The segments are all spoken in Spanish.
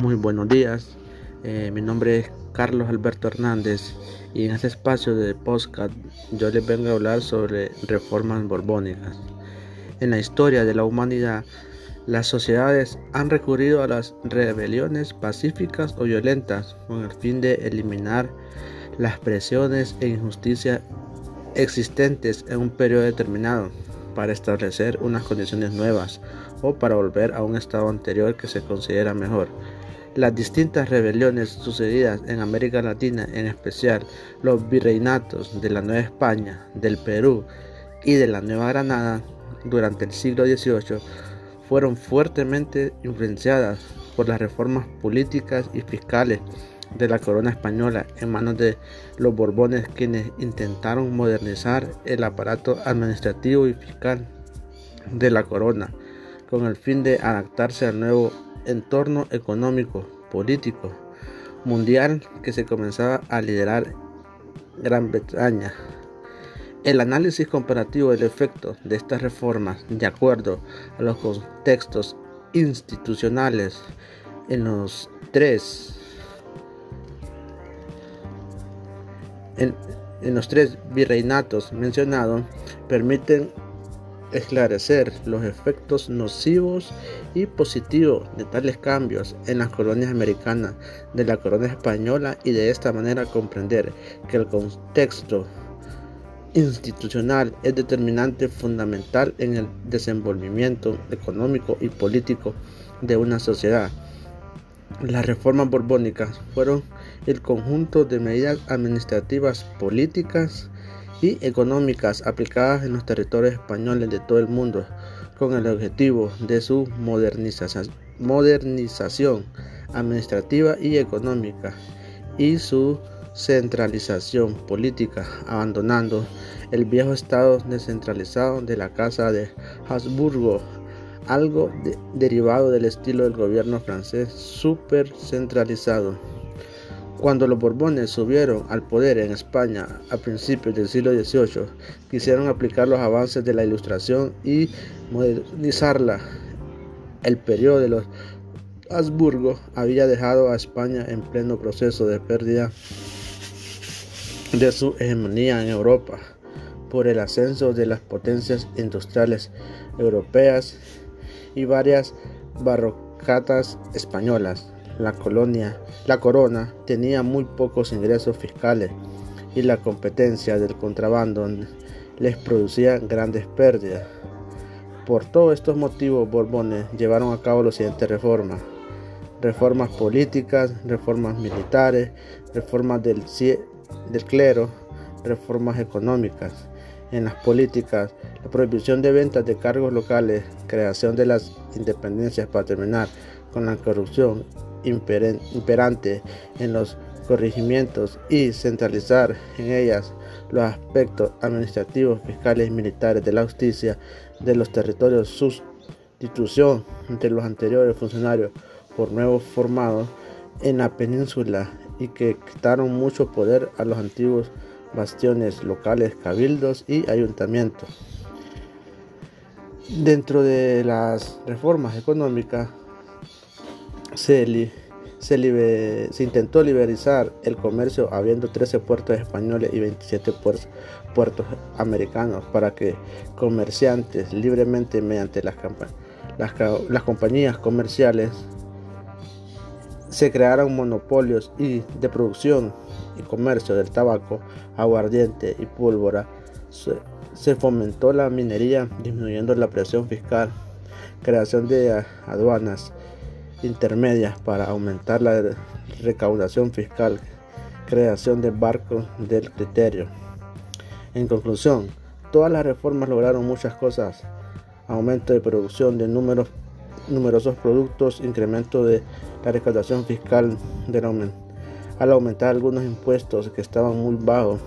Muy buenos días, eh, mi nombre es Carlos Alberto Hernández y en este espacio de podcast yo les vengo a hablar sobre reformas borbónicas. En la historia de la humanidad, las sociedades han recurrido a las rebeliones pacíficas o violentas con el fin de eliminar las presiones e injusticias existentes en un periodo determinado para establecer unas condiciones nuevas o para volver a un estado anterior que se considera mejor. Las distintas rebeliones sucedidas en América Latina, en especial los virreinatos de la Nueva España, del Perú y de la Nueva Granada durante el siglo XVIII, fueron fuertemente influenciadas por las reformas políticas y fiscales de la corona española en manos de los Borbones quienes intentaron modernizar el aparato administrativo y fiscal de la corona con el fin de adaptarse al nuevo entorno económico, político, mundial que se comenzaba a liderar Gran Bretaña. El análisis comparativo del efecto de estas reformas de acuerdo a los contextos institucionales en los tres en, los tres virreinatos mencionados permiten esclarecer los efectos nocivos y positivos de tales cambios en las colonias americanas de la corona española y de esta manera comprender que el contexto institucional es determinante fundamental en el desenvolvimiento económico y político de una sociedad. Las reformas borbónicas fueron el conjunto de medidas administrativas políticas y económicas aplicadas en los territorios españoles de todo el mundo con el objetivo de su modernización, administrativa y económica y su centralización política, abandonando el viejo estado descentralizado de la Casa de Habsburgo, algo derivado del estilo del gobierno francés super centralizado. Cuando los Borbones subieron al poder en España a principios del siglo XVIII, quisieron aplicar los avances de la Ilustración y modernizarla. El periodo de los Habsburgo había dejado a España en pleno proceso de pérdida de su hegemonía en Europa por el ascenso de las potencias industriales europeas y varias barrocatas españolas la colonia, la corona tenía muy pocos ingresos fiscales y la competencia del contrabando les producía grandes pérdidas. Por todos estos motivos, Borbones llevaron a cabo las siguientes reformas. Reformas políticas, reformas militares, reformas del, del clero, reformas económicas. En las políticas, la prohibición de ventas de cargos locales, creación de las independencias para terminar con la corrupción imperante en los corregimientos y centralizar en ellas los aspectos administrativos, fiscales y militares de la justicia de los territorios, sustitución de los anteriores funcionarios por nuevos formados en la península y que quitaron mucho poder a los antiguos bastiones locales, cabildos y ayuntamientos. Dentro de las reformas económicas se, se, intentó liberalizar el comercio habiendo 13 puertos españoles y 27 puertos, americanos para que comerciantes libremente mediante las, las, compañías comerciales se crearan monopolios y de producción y comercio del tabaco, aguardiente y pólvora. se, fomentó la minería disminuyendo la presión fiscal, creación de aduanas intermedias para aumentar la recaudación fiscal, creación de barcos del criterio. En conclusión, todas las reformas lograron muchas cosas, aumento de producción de números, numerosos productos, incremento de la recaudación fiscal del al aumentar algunos impuestos que estaban muy bajos,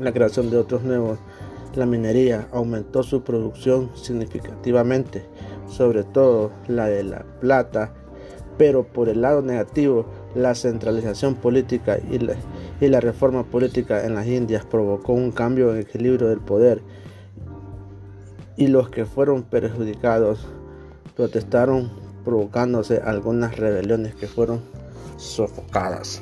la creación de otros nuevos, la minería aumentó su producción significativamente, sobre todo la de la plata, pero por el lado negativo, la centralización política y la, reforma política en las Indias provocó un cambio en el equilibrio del poder y los que fueron perjudicados protestaron provocándose algunas rebeliones que fueron sofocadas.